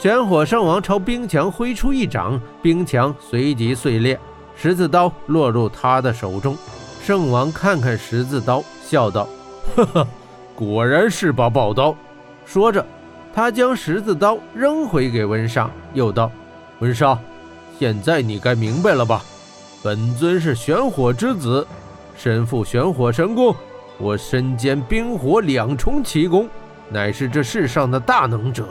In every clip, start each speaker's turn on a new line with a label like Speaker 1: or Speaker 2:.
Speaker 1: 玄火圣王朝冰墙挥出一掌，冰墙随即碎裂，十字刀落入他的手中。圣王看看十字刀，笑道：“ 呵呵，果然是把宝刀。”说着，他将十字刀扔回给温莎，又道：“温莎，现在你该明白了吧？本尊是玄火之子，身负玄火神功，我身兼冰火两重奇功，乃是这世上的大能者。”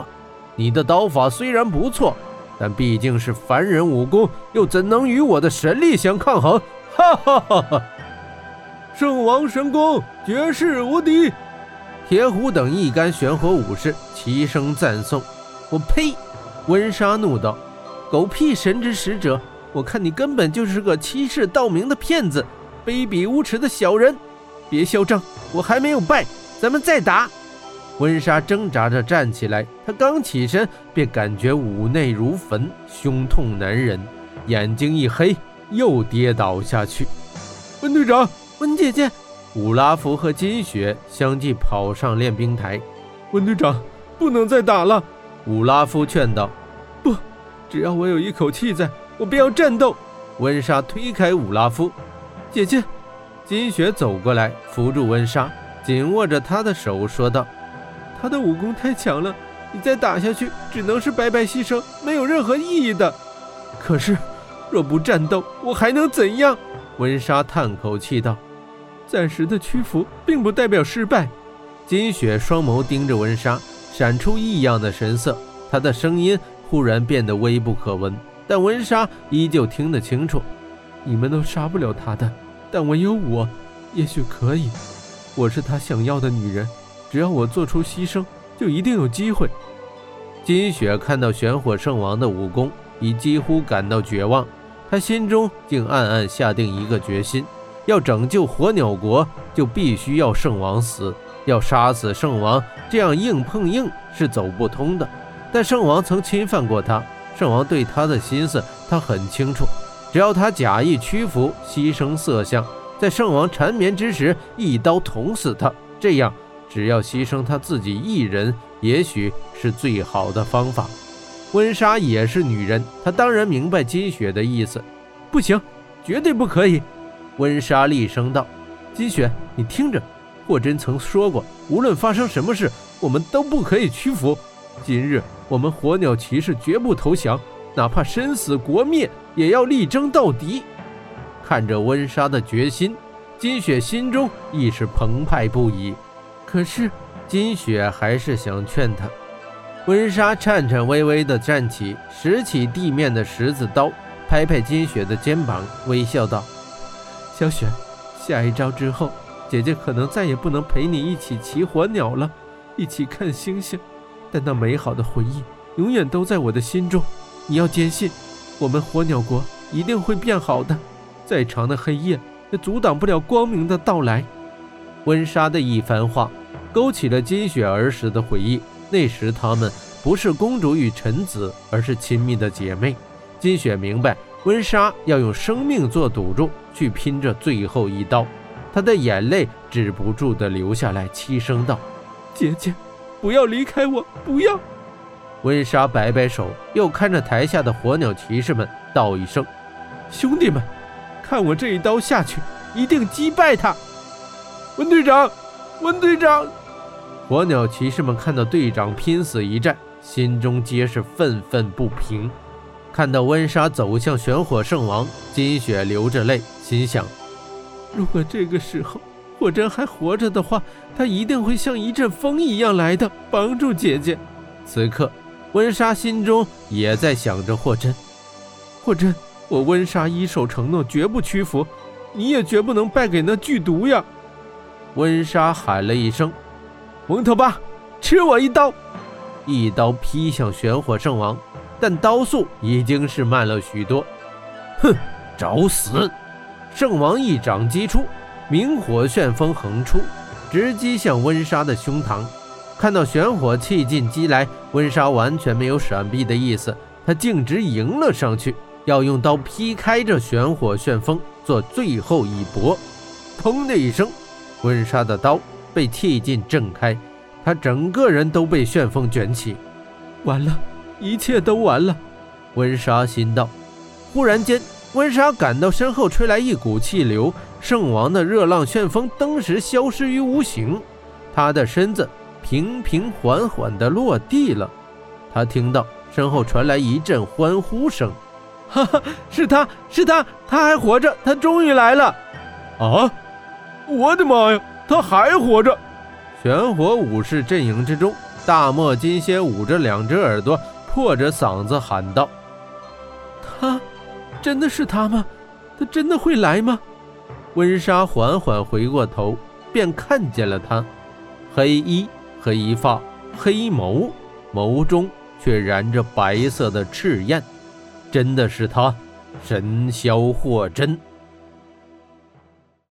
Speaker 1: 你的刀法虽然不错，但毕竟是凡人武功，又怎能与我的神力相抗衡？哈哈哈哈！圣王神功绝世无敌！铁虎等一干玄火武士齐声赞颂。我呸！温莎怒道：“狗屁神之使者！我看你根本就是个欺世盗名的骗子，卑鄙无耻的小人！别嚣张，我还没有败，咱们再打！”温莎挣扎着站起来，她刚起身便感觉五内如焚，胸痛难忍，眼睛一黑，又跌倒下去。温队长，温姐姐，武拉夫和金雪相继跑上练兵台。温队长，不能再打了。武拉夫劝道：“不，只要我有一口气在，我便要战斗。”温莎推开武拉夫，姐姐。金雪走过来扶住温莎，紧握着她的手说道。他的武功太强了，你再打下去只能是白白牺牲，没有任何意义的。可是，若不战斗，我还能怎样？温莎叹口气道：“暂时的屈服并不代表失败。”金雪双眸盯着温莎，闪出异样的神色。她的声音忽然变得微不可闻，但温莎依旧听得清楚：“你们都杀不了他的，但唯有我，也许可以。我是他想要的女人。”只要我做出牺牲，就一定有机会。金雪看到玄火圣王的武功，已几乎感到绝望。他心中竟暗暗下定一个决心：要拯救火鸟国，就必须要圣王死。要杀死圣王，这样硬碰硬是走不通的。但圣王曾侵犯过他，圣王对他的心思他很清楚。只要他假意屈服，牺牲色相，在圣王缠绵之时一刀捅死他，这样。只要牺牲他自己一人，也许是最好的方法。温莎也是女人，她当然明白金雪的意思。不行，绝对不可以！温莎厉声道：“金雪，你听着，霍真曾说过，无论发生什么事，我们都不可以屈服。今日我们火鸟骑士绝不投降，哪怕身死国灭，也要力争到底。”看着温莎的决心，金雪心中亦是澎湃不已。可是，金雪还是想劝他。温莎颤颤巍巍地站起，拾起地面的十字刀，拍拍金雪的肩膀，微笑道：“小雪，下一招之后，姐姐可能再也不能陪你一起骑火鸟了，一起看星星。但那美好的回忆永远都在我的心中。你要坚信，我们火鸟国一定会变好的。再长的黑夜也阻挡不了光明的到来。”温莎的一番话。勾起了金雪儿时的回忆。那时他们不是公主与臣子，而是亲密的姐妹。金雪明白温莎要用生命做赌注，去拼这最后一刀。她的眼泪止不住地流下来，凄声道：“姐姐，不要离开我，不要！”温莎摆摆手，又看着台下的火鸟骑士们，道一声：“兄弟们，看我这一刀下去，一定击败他。”温队长，温队长。火鸟骑士们看到队长拼死一战，心中皆是愤愤不平。看到温莎走向玄火圣王，金雪流着泪，心想：如果这个时候霍真还活着的话，他一定会像一阵风一样来的，帮助姐姐。此刻，温莎心中也在想着霍真。霍真，我温莎一手承诺，绝不屈服，你也绝不能败给那剧毒呀！温莎喊了一声。蒙特巴，吃我一刀！一刀劈向玄火圣王，但刀速已经是慢了许多。哼，找死！圣王一掌击出，明火旋风横出，直击向温莎的胸膛。看到玄火气劲击来，温莎完全没有闪避的意思，他径直迎了上去，要用刀劈开这玄火旋风，做最后一搏。砰的一声，温莎的刀。被气劲震开，他整个人都被旋风卷起。完了，一切都完了。温莎心道。忽然间，温莎感到身后吹来一股气流，圣王的热浪旋风登时消失于无形，他的身子平平缓缓地落地了。他听到身后传来一阵欢呼声：“哈哈，是他是他，他还活着，他终于来了！”
Speaker 2: 啊！我的妈呀，他还活着！
Speaker 1: 玄火武士阵营之中，大漠金蝎捂着两只耳朵，破着嗓子喊道：“他，真的是他吗？他真的会来吗？”温莎缓缓回过头，便看见了他，黑衣、黑发、黑眸，眸中却燃着白色的赤焰，真的是他，神霄霍真。